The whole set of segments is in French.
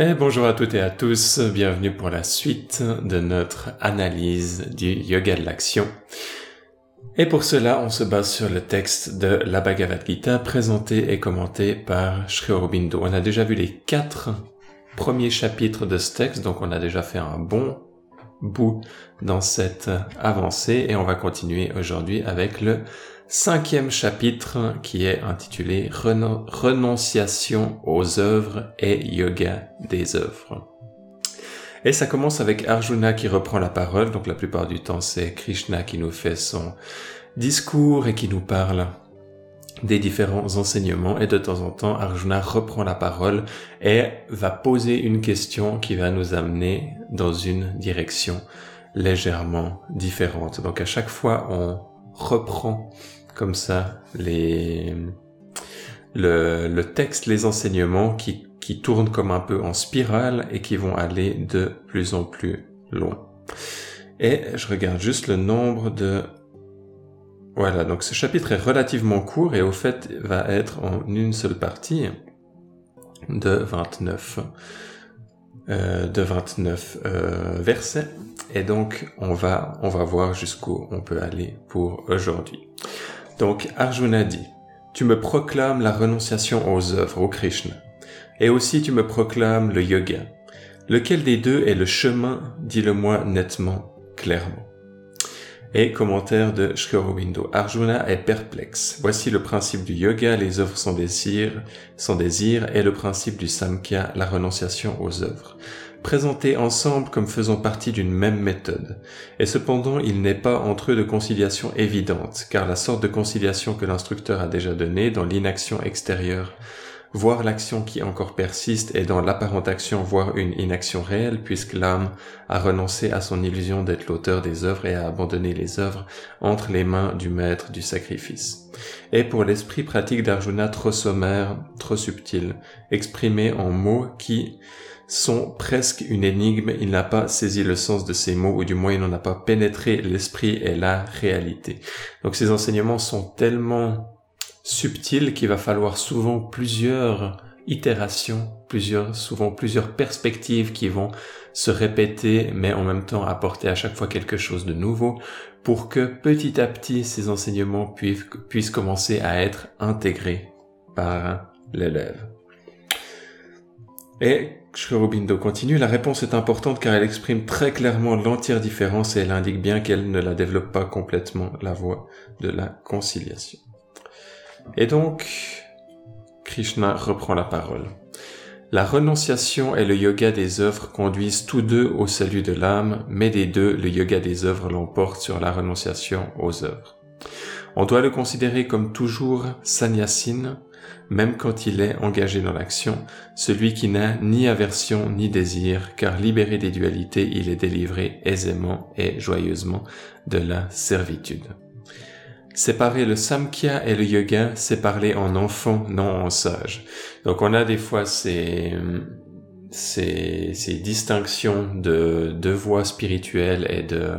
Et bonjour à toutes et à tous, bienvenue pour la suite de notre analyse du yoga de l'action. Et pour cela, on se base sur le texte de la Bhagavad Gita présenté et commenté par Sri Aurobindo. On a déjà vu les quatre premiers chapitres de ce texte, donc on a déjà fait un bon bout dans cette avancée et on va continuer aujourd'hui avec le cinquième chapitre qui est intitulé Renonciation aux œuvres et yoga des œuvres. Et ça commence avec Arjuna qui reprend la parole, donc la plupart du temps c'est Krishna qui nous fait son discours et qui nous parle des différents enseignements et de temps en temps Arjuna reprend la parole et va poser une question qui va nous amener dans une direction légèrement différente. Donc à chaque fois on reprend comme ça les, le, texte, les enseignements qui, qui tournent comme un peu en spirale et qui vont aller de plus en plus loin. Et je regarde juste le nombre de... Voilà, donc ce chapitre est relativement court et au fait va être en une seule partie de 29 euh, de 29 euh, versets et donc on va on va voir jusqu'où on peut aller pour aujourd'hui. Donc Arjuna dit, Tu me proclames la renonciation aux œuvres, au Krishna, et aussi tu me proclames le yoga. Lequel des deux est le chemin Dis-le-moi nettement, clairement. Et commentaire de Shkorowindo. Arjuna est perplexe. Voici le principe du yoga, les œuvres sont désir, sont désir, et le principe du samkhya, la renonciation aux œuvres présentés ensemble comme faisant partie d'une même méthode. Et cependant, il n'est pas entre eux de conciliation évidente, car la sorte de conciliation que l'instructeur a déjà donnée dans l'inaction extérieure, voire l'action qui encore persiste, est dans l'apparente action, voire une inaction réelle, puisque l'âme a renoncé à son illusion d'être l'auteur des œuvres et a abandonné les œuvres entre les mains du maître du sacrifice. Et pour l'esprit pratique d'Arjuna trop sommaire, trop subtil, exprimé en mots qui, sont presque une énigme, il n'a pas saisi le sens de ces mots, ou du moins il n'en a pas pénétré l'esprit et la réalité. Donc ces enseignements sont tellement subtils qu'il va falloir souvent plusieurs itérations, plusieurs, souvent plusieurs perspectives qui vont se répéter, mais en même temps apporter à chaque fois quelque chose de nouveau pour que petit à petit ces enseignements puissent, commencer à être intégrés par l'élève. Shrobindo continue, la réponse est importante car elle exprime très clairement l'entière différence et elle indique bien qu'elle ne la développe pas complètement la voie de la conciliation. Et donc, Krishna reprend la parole. La renonciation et le yoga des œuvres conduisent tous deux au salut de l'âme, mais des deux, le yoga des œuvres l'emporte sur la renonciation aux œuvres. On doit le considérer comme toujours sannyasine, même quand il est engagé dans l'action, celui qui n'a ni aversion ni désir, car libéré des dualités, il est délivré aisément et joyeusement de la servitude. Séparer le samkhya et le yoga, c'est parler en enfant, non en sage. Donc on a des fois ces, ces, distinctions de, de voies spirituelles et de,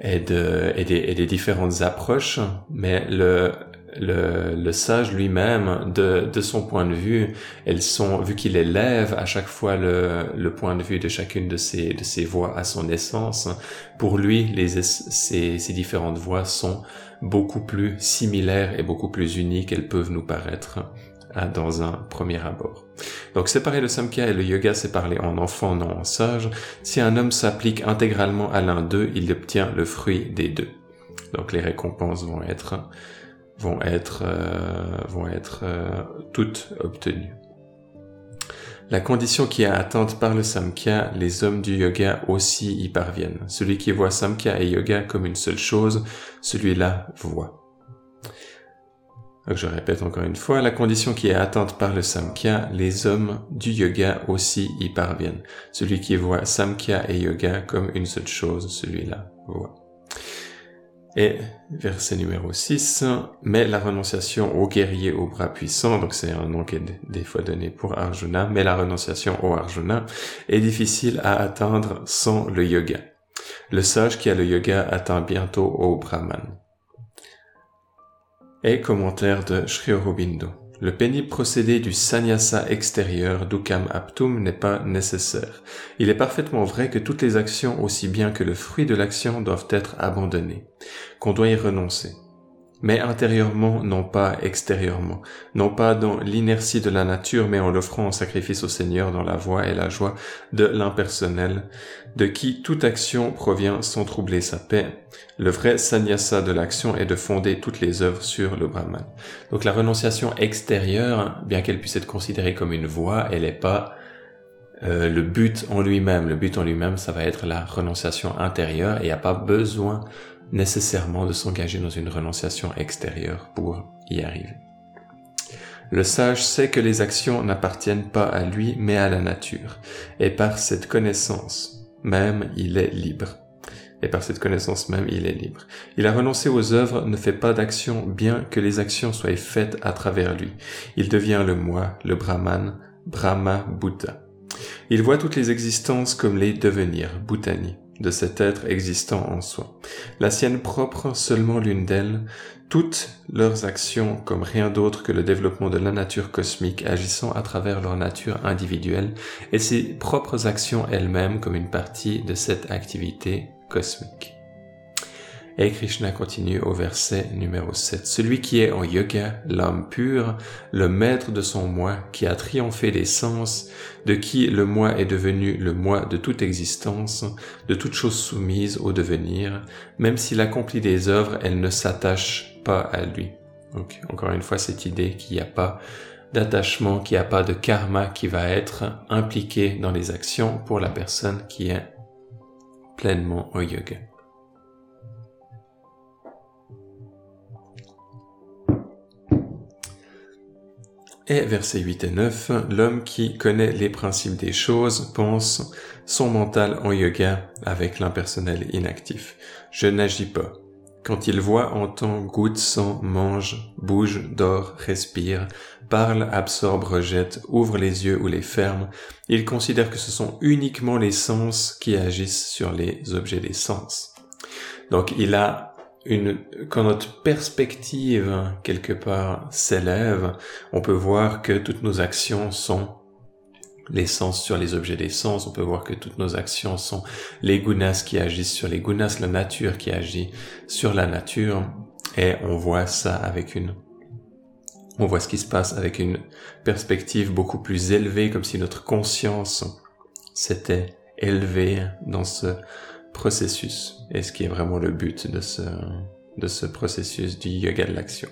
et, de, et, des, et des différentes approches, mais le, le, le sage lui-même, de, de son point de vue, elles sont, vu qu'il élève à chaque fois le, le point de vue de chacune de ces, de ces voix à son essence, pour lui, les, ces, différentes voix sont beaucoup plus similaires et beaucoup plus uniques qu'elles peuvent nous paraître hein, dans un premier abord. Donc séparer le samkhya et le yoga, c'est parler en enfant, non en sage. Si un homme s'applique intégralement à l'un d'eux, il obtient le fruit des deux. Donc les récompenses vont être vont être, euh, vont être euh, toutes obtenues. La condition qui est atteinte par le Samkhya, les hommes du yoga aussi y parviennent. Celui qui voit Samkhya et yoga comme une seule chose, celui-là voit. je répète encore une fois, la condition qui est atteinte par le Samkhya, les hommes du yoga aussi y parviennent. Celui qui voit Samkhya et yoga comme une seule chose, celui-là voit. Et verset numéro 6, mais la renonciation au guerrier au bras puissant, donc c'est un nom qui est des fois donné pour Arjuna, mais la renonciation au Arjuna est difficile à atteindre sans le yoga. Le sage qui a le yoga atteint bientôt au Brahman. Et commentaire de Sri Aurobindo. Le pénible procédé du sannyasa extérieur, dukam aptum, n'est pas nécessaire. Il est parfaitement vrai que toutes les actions, aussi bien que le fruit de l'action, doivent être abandonnées, qu'on doit y renoncer mais intérieurement, non pas extérieurement, non pas dans l'inertie de la nature, mais en l'offrant en sacrifice au Seigneur dans la voie et la joie de l'impersonnel, de qui toute action provient sans troubler sa paix. Le vrai sannyasa de l'action est de fonder toutes les œuvres sur le Brahman. Donc la renonciation extérieure, bien qu'elle puisse être considérée comme une voie, elle n'est pas euh, le but en lui-même. Le but en lui-même, ça va être la renonciation intérieure et il n'y a pas besoin nécessairement de s'engager dans une renonciation extérieure pour y arriver. Le sage sait que les actions n'appartiennent pas à lui mais à la nature, et par cette connaissance même il est libre. Et par cette connaissance même il est libre. Il a renoncé aux œuvres, ne fait pas d'action bien que les actions soient faites à travers lui. Il devient le moi, le Brahman, Brahma Buddha. Il voit toutes les existences comme les devenirs, Bhutani de cet être existant en soi. La sienne propre, seulement l'une d'elles, toutes leurs actions comme rien d'autre que le développement de la nature cosmique agissant à travers leur nature individuelle et ses propres actions elles-mêmes comme une partie de cette activité cosmique. Et Krishna continue au verset numéro 7. Celui qui est en yoga, l'âme pure, le maître de son moi, qui a triomphé des sens, de qui le moi est devenu le moi de toute existence, de toute chose soumise au devenir, même s'il accomplit des œuvres, elle ne s'attache pas à lui. Donc, encore une fois, cette idée qu'il n'y a pas d'attachement, qu'il n'y a pas de karma qui va être impliqué dans les actions pour la personne qui est pleinement au yoga. Et versets 8 et 9, l'homme qui connaît les principes des choses pense son mental en yoga avec l'impersonnel inactif. Je n'agis pas. Quand il voit, entend, goûte, sent, mange, bouge, dort, respire, parle, absorbe, rejette, ouvre les yeux ou les ferme, il considère que ce sont uniquement les sens qui agissent sur les objets des sens. Donc il a une, quand notre perspective quelque part s'élève, on peut voir que toutes nos actions sont les sens sur les objets des sens, on peut voir que toutes nos actions sont les gunas qui agissent sur les gunas, la nature qui agit sur la nature, et on voit ça avec une, on voit ce qui se passe avec une perspective beaucoup plus élevée, comme si notre conscience s'était élevée dans ce processus et ce qui est vraiment le but de ce, de ce processus du yoga de l'action.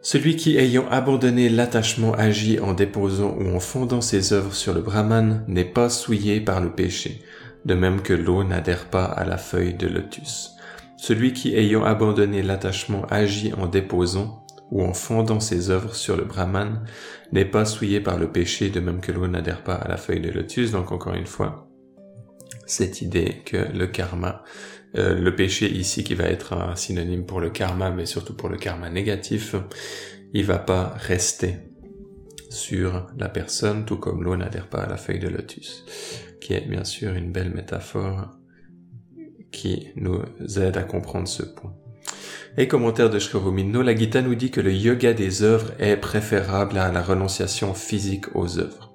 Celui qui, ayant abandonné l'attachement, agit en déposant ou en fondant ses œuvres sur le Brahman n'est pas souillé par le péché, de même que l'eau n'adhère pas à la feuille de lotus. Celui qui, ayant abandonné l'attachement, agit en déposant ou en fondant ses œuvres sur le Brahman n'est pas souillé par le péché, de même que l'eau n'adhère pas à la feuille de lotus. Donc encore une fois, cette idée que le karma, euh, le péché ici qui va être un synonyme pour le karma, mais surtout pour le karma négatif, il va pas rester sur la personne, tout comme l'eau n'adhère pas à la feuille de lotus, qui est bien sûr une belle métaphore qui nous aide à comprendre ce point. Et commentaire de Shri la Gita nous dit que le yoga des œuvres est préférable à la renonciation physique aux œuvres.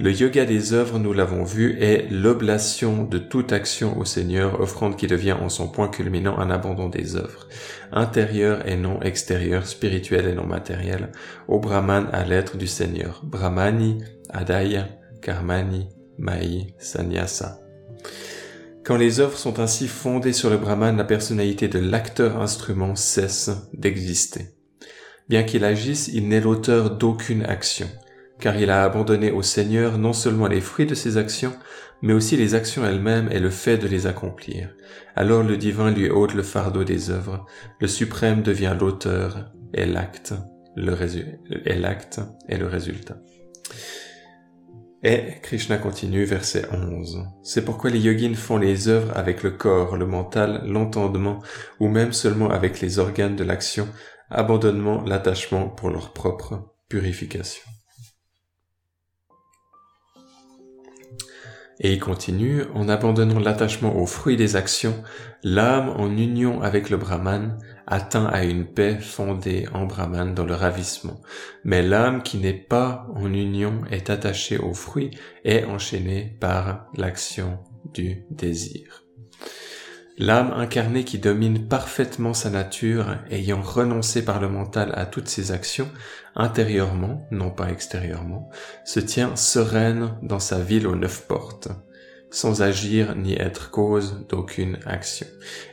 Le yoga des œuvres, nous l'avons vu, est l'oblation de toute action au Seigneur, offrande qui devient en son point culminant un abandon des œuvres, intérieur et non extérieur, spirituel et non matériel, au Brahman à l'être du Seigneur. Brahmani, Adaya, Karmani, Mai, Sannyasa. Quand les œuvres sont ainsi fondées sur le Brahman, la personnalité de l'acteur-instrument cesse d'exister. Bien qu'il agisse, il n'est l'auteur d'aucune action car il a abandonné au Seigneur non seulement les fruits de ses actions, mais aussi les actions elles-mêmes et le fait de les accomplir. Alors le divin lui ôte le fardeau des œuvres, le suprême devient l'auteur et l'acte, le et le résultat. Et Krishna continue verset 11. C'est pourquoi les yogins font les œuvres avec le corps, le mental, l'entendement, ou même seulement avec les organes de l'action, abandonnement, l'attachement pour leur propre purification. Et il continue, en abandonnant l'attachement aux fruits des actions, l'âme en union avec le Brahman atteint à une paix fondée en Brahman dans le ravissement. Mais l'âme qui n'est pas en union est attachée aux fruits et enchaînée par l'action du désir. L'âme incarnée qui domine parfaitement sa nature, ayant renoncé par le mental à toutes ses actions, intérieurement, non pas extérieurement, se tient sereine dans sa ville aux neuf portes, sans agir ni être cause d'aucune action.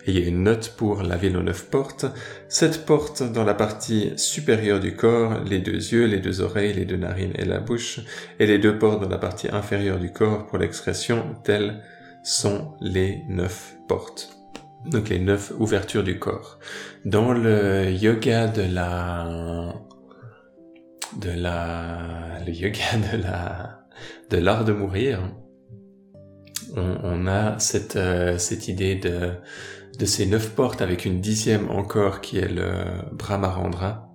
Et il y a une note pour la ville aux neuf portes. Cette porte dans la partie supérieure du corps, les deux yeux, les deux oreilles, les deux narines et la bouche, et les deux portes dans la partie inférieure du corps pour l'expression, telles sont les neuf portes donc les neuf ouvertures du corps. Dans le yoga de la de la le yoga de la de l'art de mourir, on, a cette euh, cette idée de de ces neuf portes avec une dixième encore qui est le Brahmarandra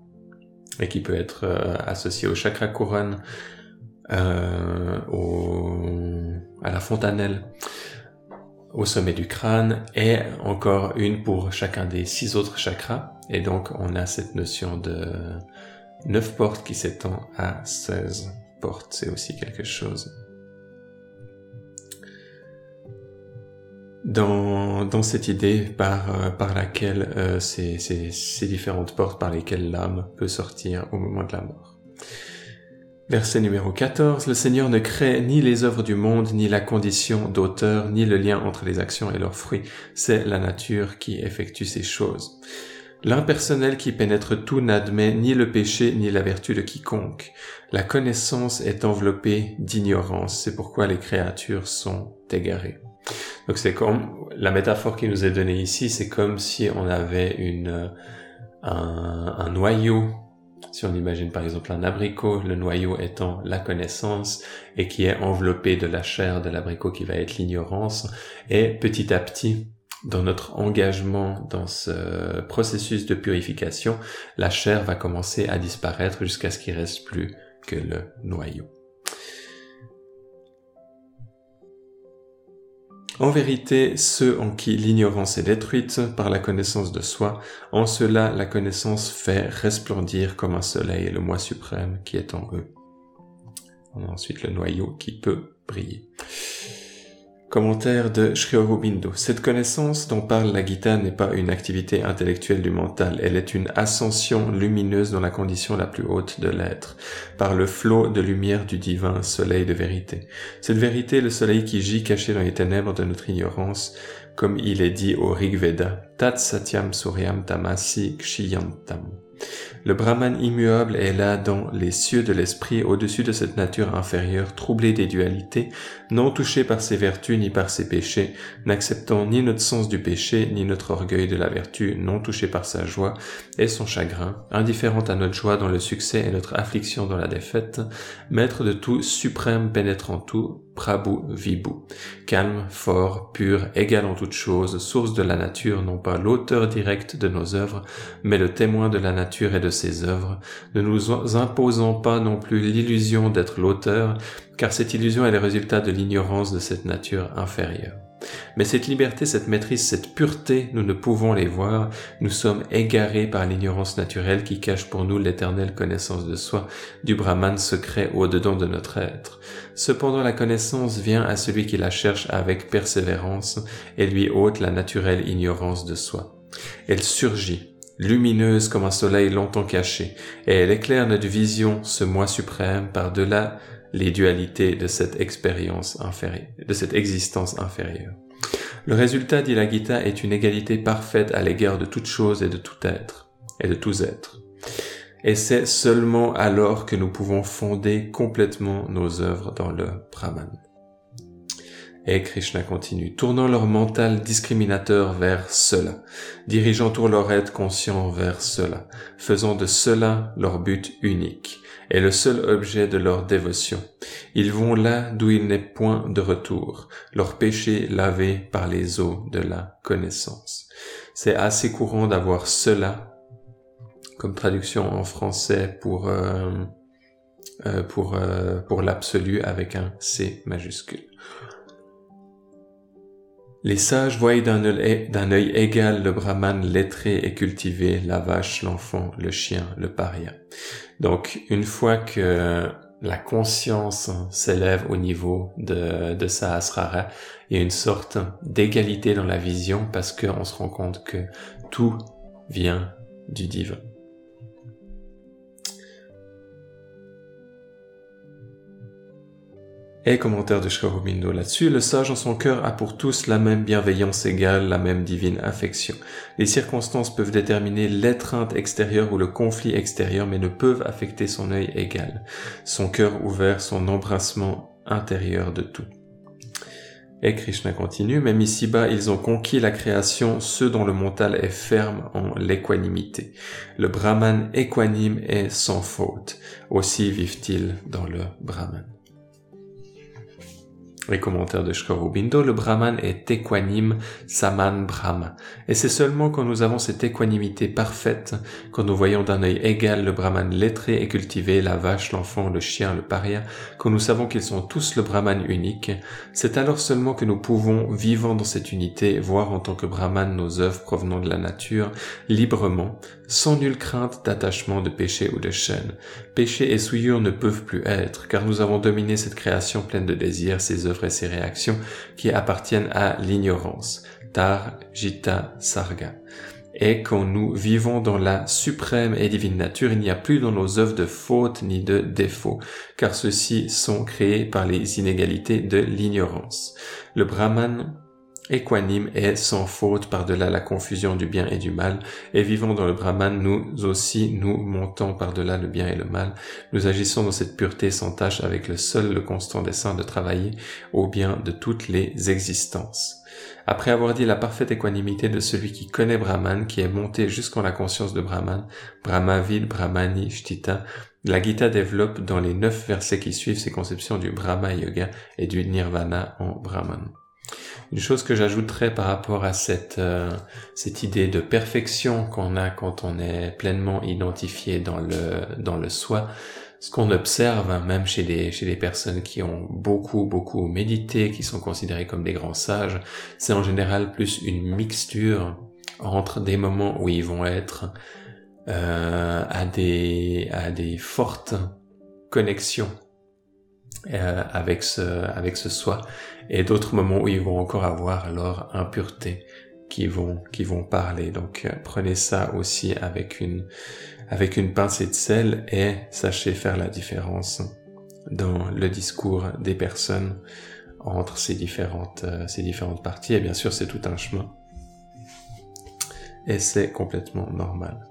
et qui peut être euh, associé au chakra couronne, euh, à la fontanelle au sommet du crâne et encore une pour chacun des six autres chakras. Et donc on a cette notion de neuf portes qui s'étend à 16 portes. C'est aussi quelque chose. Dans, cette idée par, euh, laquelle euh, ces différentes portes par lesquelles l'âme peut sortir au moment de la mort. Verset numéro 14. Le Seigneur ne crée ni les œuvres du monde, ni la condition d'auteur, ni le lien entre les actions et leurs fruits. C'est la nature qui effectue ces choses. L'impersonnel qui pénètre tout n'admet ni le péché ni la vertu de quiconque. La connaissance est enveloppée d'ignorance. C'est pourquoi les créatures sont égarées. Donc c'est comme la métaphore qui nous est donnée ici, c'est comme si on avait une un, un noyau si on imagine par exemple un abricot, le noyau étant la connaissance et qui est enveloppé de la chair de l'abricot qui va être l'ignorance, et petit à petit, dans notre engagement dans ce processus de purification, la chair va commencer à disparaître jusqu'à ce qu'il reste plus que le noyau. En vérité, ceux en qui l'ignorance est détruite par la connaissance de soi, en cela la connaissance fait resplendir comme un soleil le moi suprême qui est en eux. On a ensuite le noyau qui peut briller. Commentaire de Sri Aurobindo. Cette connaissance dont parle la Gita n'est pas une activité intellectuelle du mental, elle est une ascension lumineuse dans la condition la plus haute de l'être, par le flot de lumière du divin soleil de vérité. Cette vérité, le soleil qui gît caché dans les ténèbres de notre ignorance, comme il est dit au Rig Veda, Tat Satyam Suryam Tamasi. Le Brahman immuable est là dans les cieux de l'esprit au-dessus de cette nature inférieure troublée des dualités, non touchée par ses vertus ni par ses péchés, n'acceptant ni notre sens du péché ni notre orgueil de la vertu, non touchée par sa joie et son chagrin, indifférente à notre joie dans le succès et notre affliction dans la défaite, maître de tout, suprême pénétrant tout, Prabhu Vibhu. Calme, fort, pur, égal en toutes choses, source de la nature, non pas l'auteur direct de nos œuvres, mais le témoin de la nature et de ses œuvres, ne nous imposant pas non plus l'illusion d'être l'auteur, car cette illusion est le résultat de l'ignorance de cette nature inférieure. Mais cette liberté, cette maîtrise, cette pureté, nous ne pouvons les voir, nous sommes égarés par l'ignorance naturelle qui cache pour nous l'éternelle connaissance de soi, du Brahman secret au-dedans de notre être. Cependant la connaissance vient à celui qui la cherche avec persévérance et lui ôte la naturelle ignorance de soi. Elle surgit, lumineuse comme un soleil longtemps caché, et elle éclaire notre vision, ce moi suprême, par-delà les dualités de cette expérience inférieure, de cette existence inférieure. Le résultat, dit la Gita, est une égalité parfaite à l'égard de toute chose et de tout être, et de tous êtres. Et c'est seulement alors que nous pouvons fonder complètement nos œuvres dans le Brahman. Et Krishna continue, tournant leur mental discriminateur vers cela, dirigeant tout leur être conscient vers cela, faisant de cela leur but unique est le seul objet de leur dévotion. Ils vont là d'où il n'est point de retour, leur péché lavé par les eaux de la connaissance. C'est assez courant d'avoir cela comme traduction en français pour euh, euh, pour euh, pour l'absolu avec un C majuscule. Les sages voient d'un œil égal le brahman lettré et cultivé, la vache, l'enfant, le chien, le paria. Donc, une fois que la conscience s'élève au niveau de, de Sahasrara, il y a une sorte d'égalité dans la vision parce qu'on se rend compte que tout vient du divin. Et commentaire de Shkarobindo là-dessus, le sage en son cœur a pour tous la même bienveillance égale, la même divine affection. Les circonstances peuvent déterminer l'étreinte extérieure ou le conflit extérieur, mais ne peuvent affecter son œil égal, son cœur ouvert, son embrassement intérieur de tout. Et Krishna continue, même ici-bas, ils ont conquis la création, ceux dont le mental est ferme en l'équanimité. Le Brahman équanime est sans faute. Aussi vivent-ils dans le Brahman. Les commentaires de Shkarobindo, le Brahman est équanime, Saman Brahma. Et c'est seulement quand nous avons cette équanimité parfaite, quand nous voyons d'un œil égal le Brahman lettré et cultivé, la vache, l'enfant, le chien, le paria, quand nous savons qu'ils sont tous le Brahman unique, c'est alors seulement que nous pouvons, vivant dans cette unité, voir en tant que Brahman nos œuvres provenant de la nature, librement, sans nulle crainte d'attachement de péché ou de chaîne. Péché et souillure ne peuvent plus être, car nous avons dominé cette création pleine de désirs, et ses réactions qui appartiennent à l'ignorance. Tar, Jita, Sarga. Et quand nous vivons dans la suprême et divine nature, il n'y a plus dans nos œuvres de faute ni de défaut, car ceux-ci sont créés par les inégalités de l'ignorance. Le Brahman équanime et sans faute par-delà la confusion du bien et du mal, et vivant dans le Brahman, nous aussi nous montons par-delà le bien et le mal, nous agissons dans cette pureté sans tâche avec le seul, le constant dessein de travailler au bien de toutes les existences. Après avoir dit la parfaite équanimité de celui qui connaît Brahman, qui est monté jusqu'en la conscience de Brahman, Brahmavid, Brahmani, Shtita, la Gita développe dans les neuf versets qui suivent ses conceptions du Brahma Yoga et du Nirvana en Brahman. Une chose que j'ajouterais par rapport à cette, euh, cette idée de perfection qu'on a quand on est pleinement identifié dans le, dans le soi, ce qu'on observe hein, même chez les, chez les personnes qui ont beaucoup, beaucoup médité, qui sont considérées comme des grands sages, c'est en général plus une mixture entre des moments où ils vont être euh, à, des, à des fortes connexions euh, avec ce avec ce soi et d'autres moments où ils vont encore avoir leur impureté qui vont qui vont parler. Donc euh, prenez ça aussi avec une avec une pincée de sel et sachez faire la différence dans le discours des personnes entre ces différentes euh, ces différentes parties. Et bien sûr c'est tout un chemin. Et c'est complètement normal.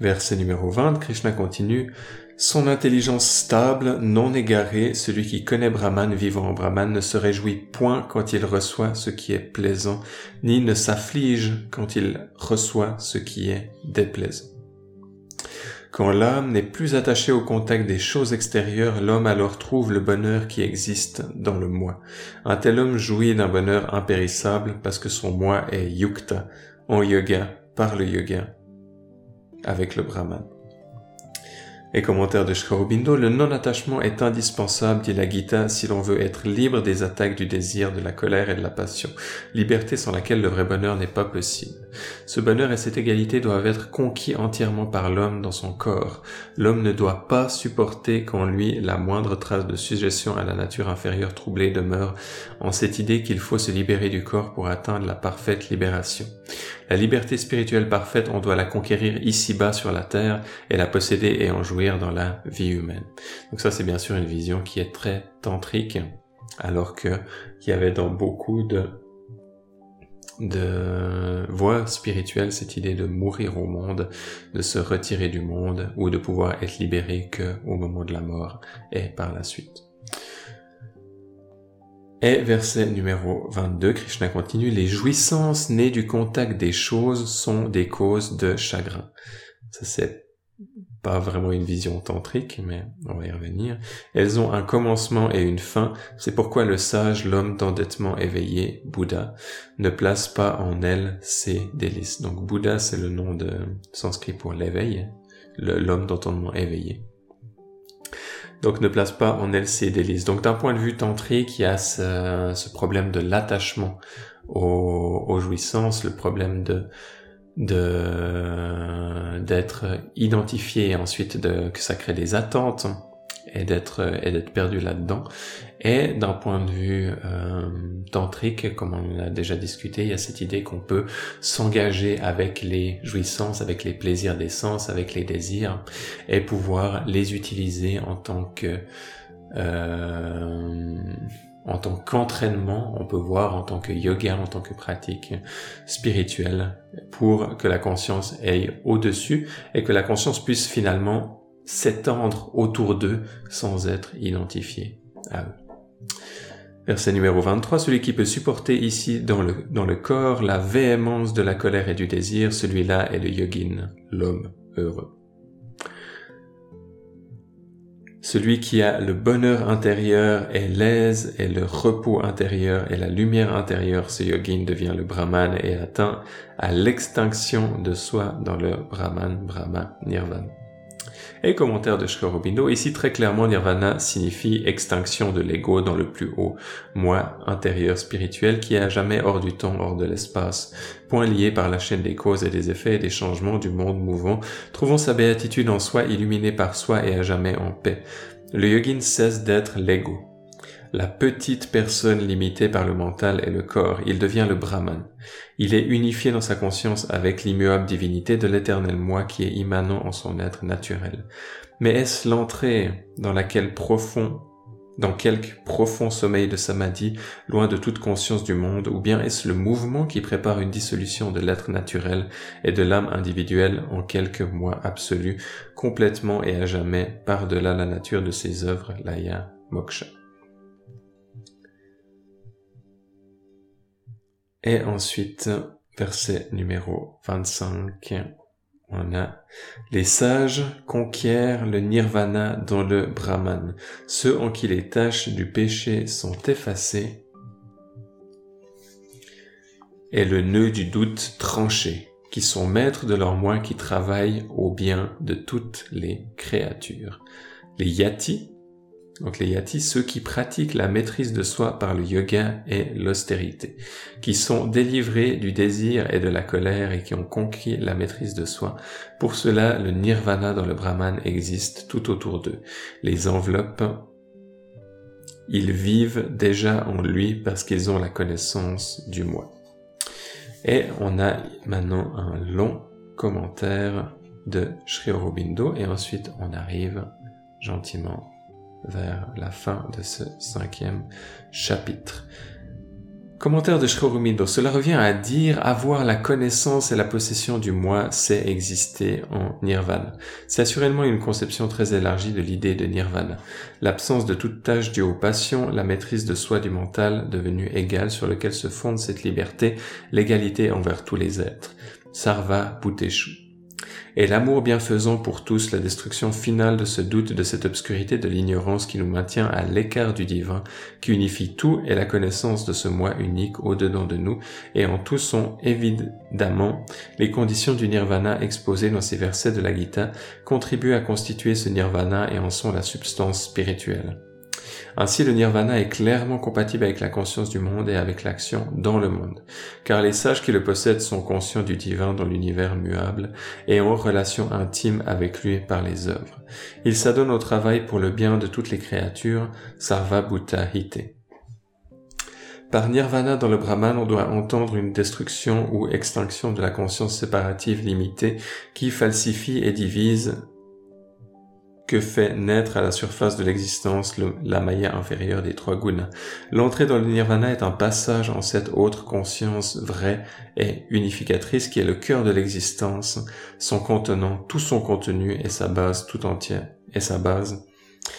Verset numéro 20, Krishna continue son intelligence stable, non égarée, celui qui connaît Brahman vivant en Brahman ne se réjouit point quand il reçoit ce qui est plaisant, ni ne s'afflige quand il reçoit ce qui est déplaisant. Quand l'âme n'est plus attachée au contact des choses extérieures, l'homme alors trouve le bonheur qui existe dans le moi. Un tel homme jouit d'un bonheur impérissable parce que son moi est yukta, en yoga, par le yoga, avec le Brahman. Et commentaire de Shkarobindo, le non-attachement est indispensable, dit la Gita, si l'on veut être libre des attaques du désir, de la colère et de la passion. Liberté sans laquelle le vrai bonheur n'est pas possible. Ce bonheur et cette égalité doivent être conquis entièrement par l'homme dans son corps. L'homme ne doit pas supporter qu'en lui la moindre trace de suggestion à la nature inférieure troublée demeure en cette idée qu'il faut se libérer du corps pour atteindre la parfaite libération. La liberté spirituelle parfaite, on doit la conquérir ici-bas sur la terre et la posséder et en jouir dans la vie humaine. Donc ça, c'est bien sûr une vision qui est très tantrique, alors que il y avait dans beaucoup de de voies spirituelles cette idée de mourir au monde, de se retirer du monde ou de pouvoir être libéré que au moment de la mort et par la suite. Et verset numéro 22, Krishna continue, les jouissances nées du contact des choses sont des causes de chagrin. Ça c'est pas vraiment une vision tantrique, mais on va y revenir. Elles ont un commencement et une fin. C'est pourquoi le sage, l'homme d'endettement éveillé, Bouddha, ne place pas en elles ses délices. Donc Bouddha, c'est le nom de sanskrit pour l'éveil, l'homme d'entendement éveillé donc ne place pas en ses délices. Donc d'un point de vue tantrique, il y a ce, ce problème de l'attachement aux, jouissances, le problème de de d'être identifié ensuite de que ça crée des attentes et d'être et d'être perdu là-dedans. Et d'un point de vue euh, tantrique, comme on a déjà discuté, il y a cette idée qu'on peut s'engager avec les jouissances, avec les plaisirs des sens, avec les désirs, et pouvoir les utiliser en tant que euh, en tant qu'entraînement, on peut voir en tant que yoga, en tant que pratique spirituelle, pour que la conscience aille au-dessus et que la conscience puisse finalement s'étendre autour d'eux sans être identifié à eux. Verset numéro 23, celui qui peut supporter ici dans le, dans le corps la véhémence de la colère et du désir, celui-là est le yogin, l'homme heureux. Celui qui a le bonheur intérieur et l'aise et le repos intérieur et la lumière intérieure, ce yogin devient le brahman et atteint à l'extinction de soi dans le brahman, brahma, nirvana. Et commentaire de Sri ici très clairement Nirvana signifie extinction de l'ego dans le plus haut moi intérieur spirituel qui est à jamais hors du temps, hors de l'espace, point lié par la chaîne des causes et des effets et des changements du monde mouvant, trouvant sa béatitude en soi, illuminé par soi et à jamais en paix. Le yogin cesse d'être l'ego, la petite personne limitée par le mental et le corps, il devient le Brahman. Il est unifié dans sa conscience avec l'immuable divinité de l'éternel moi qui est immanent en son être naturel. Mais est-ce l'entrée dans laquelle profond, dans quelque profond sommeil de samadhi, loin de toute conscience du monde, ou bien est-ce le mouvement qui prépare une dissolution de l'être naturel et de l'âme individuelle en quelques mois absolus, complètement et à jamais par-delà la nature de ses œuvres, laya, moksha? Et ensuite, verset numéro 25, on a les sages conquièrent le nirvana dans le brahman, ceux en qui les tâches du péché sont effacées et le nœud du doute tranché, qui sont maîtres de leur moi qui travaillent au bien de toutes les créatures. Les yatis, donc les yatis, ceux qui pratiquent la maîtrise de soi par le yoga et l'austérité, qui sont délivrés du désir et de la colère et qui ont conquis la maîtrise de soi. Pour cela, le nirvana dans le brahman existe tout autour d'eux. Les enveloppes, ils vivent déjà en lui parce qu'ils ont la connaissance du moi. Et on a maintenant un long commentaire de Sri Aurobindo et ensuite on arrive gentiment vers la fin de ce cinquième chapitre. Commentaire de Sri Cela revient à dire avoir la connaissance et la possession du moi, c'est exister en nirvana. C'est assurément une conception très élargie de l'idée de nirvana. L'absence de toute tâche due aux passions, la maîtrise de soi du mental devenu égal sur lequel se fonde cette liberté, l'égalité envers tous les êtres. Sarva Bhuteshu et l'amour bienfaisant pour tous, la destruction finale de ce doute, de cette obscurité, de l'ignorance qui nous maintient à l'écart du divin, qui unifie tout et la connaissance de ce moi unique au-dedans de nous, et en tout sont évidemment les conditions du nirvana exposées dans ces versets de la Gita contribuent à constituer ce nirvana et en sont la substance spirituelle. Ainsi, le nirvana est clairement compatible avec la conscience du monde et avec l'action dans le monde, car les sages qui le possèdent sont conscients du divin dans l'univers muable et ont relation intime avec lui par les œuvres. Ils s'adonnent au travail pour le bien de toutes les créatures, sarva bhuta hite. Par nirvana dans le brahman, on doit entendre une destruction ou extinction de la conscience séparative limitée qui falsifie et divise que fait naître à la surface de l'existence la maya inférieure des trois gunas. L'entrée dans le nirvana est un passage en cette autre conscience vraie et unificatrice qui est le cœur de l'existence, son contenant, tout son contenu et sa base tout entière, et sa base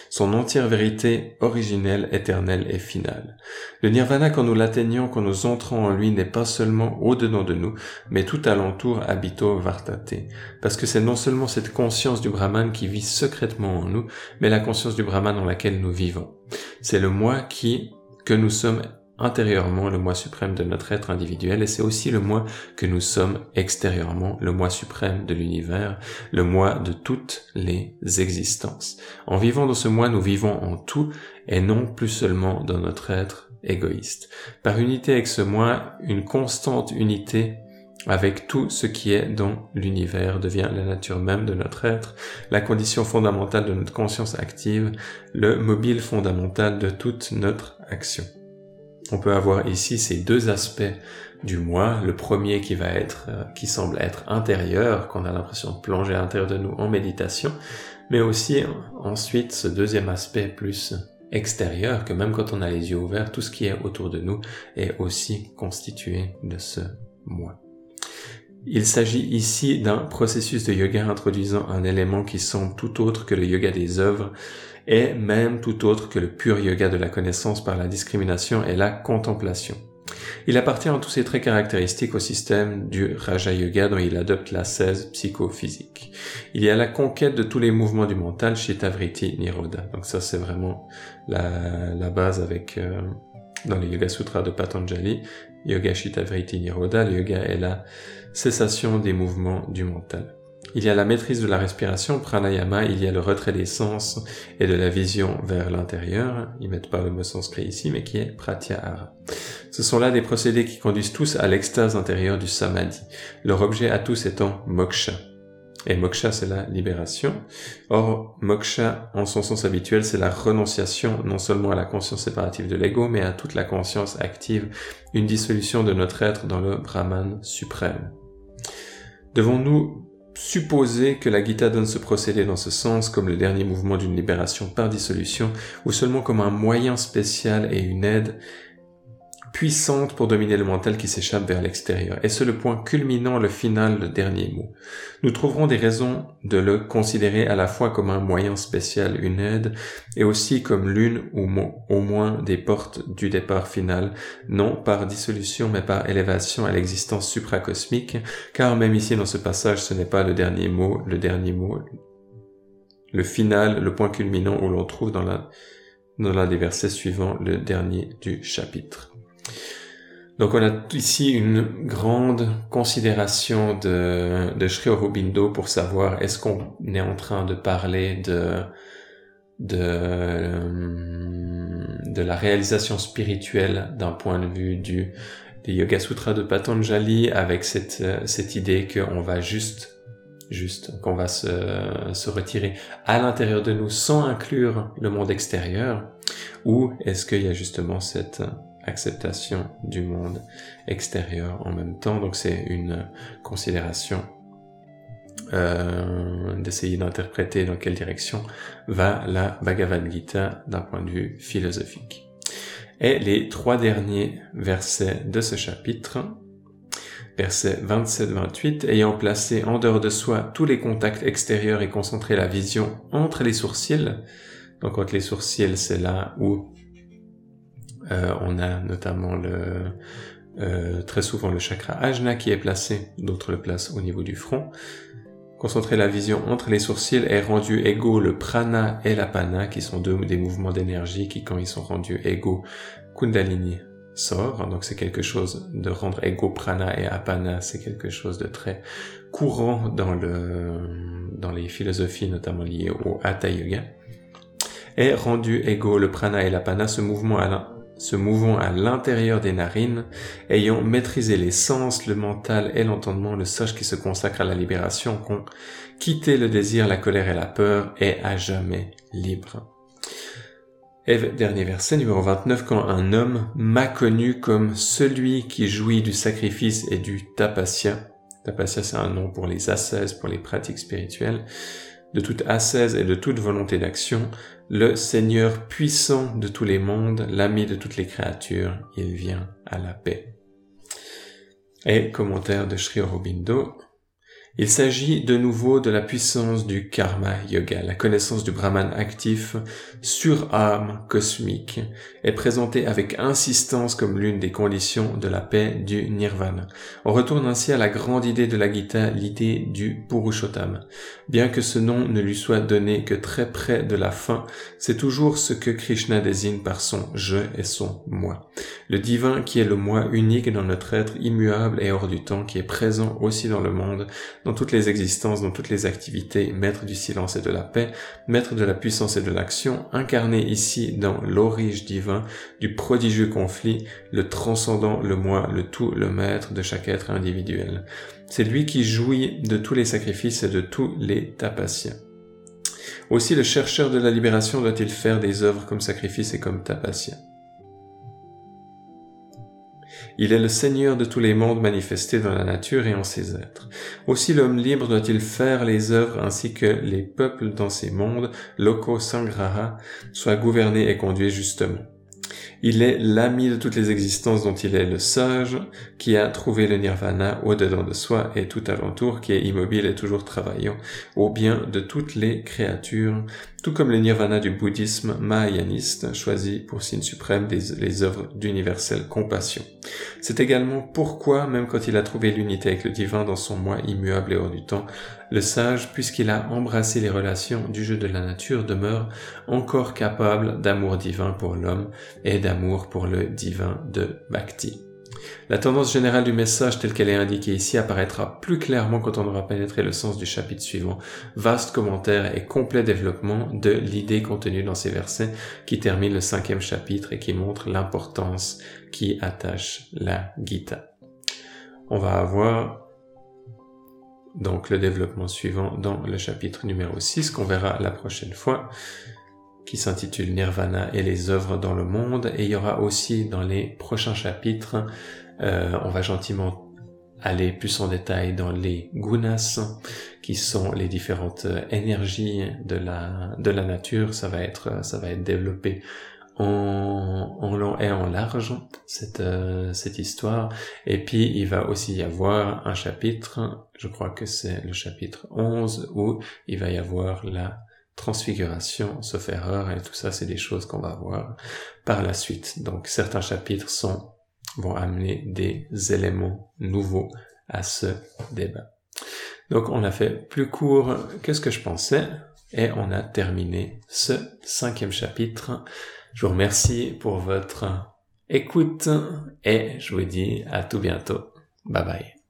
son entière vérité originelle, éternelle et finale. Le nirvana, quand nous l'atteignons, quand nous entrons en lui, n'est pas seulement au-dedans de nous, mais tout alentour habito vartate. Parce que c'est non seulement cette conscience du Brahman qui vit secrètement en nous, mais la conscience du Brahman dans laquelle nous vivons. C'est le moi qui, que nous sommes intérieurement le moi suprême de notre être individuel et c'est aussi le moi que nous sommes extérieurement, le moi suprême de l'univers, le moi de toutes les existences. En vivant dans ce moi, nous vivons en tout et non plus seulement dans notre être égoïste. Par unité avec ce moi, une constante unité avec tout ce qui est dans l'univers devient la nature même de notre être, la condition fondamentale de notre conscience active, le mobile fondamental de toute notre action. On peut avoir ici ces deux aspects du moi, le premier qui va être, euh, qui semble être intérieur, qu'on a l'impression de plonger à l'intérieur de nous en méditation, mais aussi ensuite ce deuxième aspect plus extérieur, que même quand on a les yeux ouverts, tout ce qui est autour de nous est aussi constitué de ce moi. Il s'agit ici d'un processus de yoga introduisant un élément qui semble tout autre que le yoga des œuvres et même tout autre que le pur yoga de la connaissance par la discrimination et la contemplation. Il appartient en tous ses traits caractéristiques au système du Raja Yoga dont il adopte la 16 psychophysique. Il y a la conquête de tous les mouvements du mental chez Tavriti Niroda. Donc ça c'est vraiment la, base avec euh, dans les Yoga Sutras de Patanjali. Yoga Shitavriti Niroda, le yoga est la cessation des mouvements du mental. Il y a la maîtrise de la respiration, pranayama, il y a le retrait des sens et de la vision vers l'intérieur, ils mettent pas le mot sanskrit ici, mais qui est pratyahara. Ce sont là des procédés qui conduisent tous à l'extase intérieure du samadhi, leur objet à tous étant moksha. Et moksha, c'est la libération. Or, moksha, en son sens habituel, c'est la renonciation non seulement à la conscience séparative de l'ego, mais à toute la conscience active, une dissolution de notre être dans le Brahman suprême. Devons-nous supposer que la Gita donne ce procédé dans ce sens comme le dernier mouvement d'une libération par dissolution, ou seulement comme un moyen spécial et une aide puissante pour dominer le mental qui s'échappe vers l'extérieur. Et c'est le point culminant, le final, le dernier mot. Nous trouverons des raisons de le considérer à la fois comme un moyen spécial, une aide, et aussi comme l'une ou au moins des portes du départ final, non par dissolution mais par élévation à l'existence supracosmique, car même ici dans ce passage ce n'est pas le dernier mot, le dernier mot, le final, le point culminant où l'on trouve dans la dans l'un des versets suivants le dernier du chapitre. Donc on a ici une grande considération de, de Sri Aurobindo pour savoir est-ce qu'on est en train de parler de, de, de la réalisation spirituelle d'un point de vue du, des Yoga Sutras de Patanjali avec cette, cette idée qu'on va juste juste qu'on va se, se retirer à l'intérieur de nous sans inclure le monde extérieur ou est-ce qu'il y a justement cette acceptation du monde extérieur en même temps. Donc c'est une considération euh, d'essayer d'interpréter dans quelle direction va la Bhagavad Gita d'un point de vue philosophique. Et les trois derniers versets de ce chapitre, versets 27-28, ayant placé en dehors de soi tous les contacts extérieurs et concentré la vision entre les sourcils, donc entre les sourcils c'est là où euh, on a notamment le, euh, très souvent le chakra ajna qui est placé, d'autres le placent au niveau du front. Concentrer la vision entre les sourcils est rendu égaux le prana et l'apana, qui sont deux des mouvements d'énergie qui, quand ils sont rendus égaux, kundalini sort. Donc c'est quelque chose de rendre égaux prana et apana, c'est quelque chose de très courant dans le, dans les philosophies, notamment liées au hatha yoga. Est rendu égaux le prana et l'apana, ce mouvement à se mouvant à l'intérieur des narines, ayant maîtrisé les sens, le mental et l'entendement, le sage qui se consacre à la libération, qu'on quitté le désir, la colère et la peur, est à jamais libre. Et dernier verset numéro 29, quand un homme m'a connu comme celui qui jouit du sacrifice et du tapasya, tapasya c'est un nom pour les ascèses, pour les pratiques spirituelles, de toute ascèse et de toute volonté d'action, le Seigneur puissant de tous les mondes, l'ami de toutes les créatures, il vient à la paix. Et commentaire de Sri Aurobindo, il s'agit de nouveau de la puissance du karma yoga, la connaissance du Brahman actif sur âme cosmique est présentée avec insistance comme l'une des conditions de la paix du nirvana. On retourne ainsi à la grande idée de la Gita, l'idée du Purushottam. Bien que ce nom ne lui soit donné que très près de la fin, c'est toujours ce que Krishna désigne par son je et son moi. Le divin qui est le moi unique dans notre être immuable et hors du temps, qui est présent aussi dans le monde, toutes les existences, dans toutes les activités, maître du silence et de la paix, maître de la puissance et de l'action, incarné ici dans l'orige divin, du prodigieux conflit, le transcendant, le moi, le tout, le maître de chaque être individuel. C'est lui qui jouit de tous les sacrifices et de tous les tapassiens. Aussi le chercheur de la libération doit-il faire des œuvres comme sacrifice et comme tapassia. Il est le Seigneur de tous les mondes manifestés dans la nature et en ses êtres. Aussi l'homme libre doit-il faire les œuvres ainsi que les peuples dans ces mondes, locaux sangraha, soient gouvernés et conduits justement. Il est l'ami de toutes les existences dont il est le sage, qui a trouvé le nirvana au-dedans de soi et tout alentour, qui est immobile et toujours travaillant au bien de toutes les créatures, tout comme le nirvana du bouddhisme mahayaniste, choisi pour signe suprême des, les œuvres d'universelle compassion. C'est également pourquoi, même quand il a trouvé l'unité avec le divin dans son moi immuable et hors du temps, le sage, puisqu'il a embrassé les relations du jeu de la nature, demeure encore capable d'amour divin pour l'homme et d'amour pour le divin de Bhakti. La tendance générale du message telle qu'elle est indiquée ici apparaîtra plus clairement quand on aura pénétré le sens du chapitre suivant. Vaste commentaire et complet développement de l'idée contenue dans ces versets qui termine le cinquième chapitre et qui montre l'importance qui attache la Gita. On va avoir donc le développement suivant dans le chapitre numéro 6 qu'on verra la prochaine fois qui s'intitule Nirvana et les œuvres dans le monde. Et il y aura aussi dans les prochains chapitres, euh, on va gentiment aller plus en détail dans les gunas, qui sont les différentes énergies de la de la nature. Ça va être ça va être développé en, en long et en large cette euh, cette histoire. Et puis il va aussi y avoir un chapitre, je crois que c'est le chapitre 11 où il va y avoir la transfiguration, sauf erreur, et tout ça, c'est des choses qu'on va voir par la suite. Donc, certains chapitres sont, vont amener des éléments nouveaux à ce débat. Donc, on a fait plus court que ce que je pensais, et on a terminé ce cinquième chapitre. Je vous remercie pour votre écoute, et je vous dis à tout bientôt. Bye bye.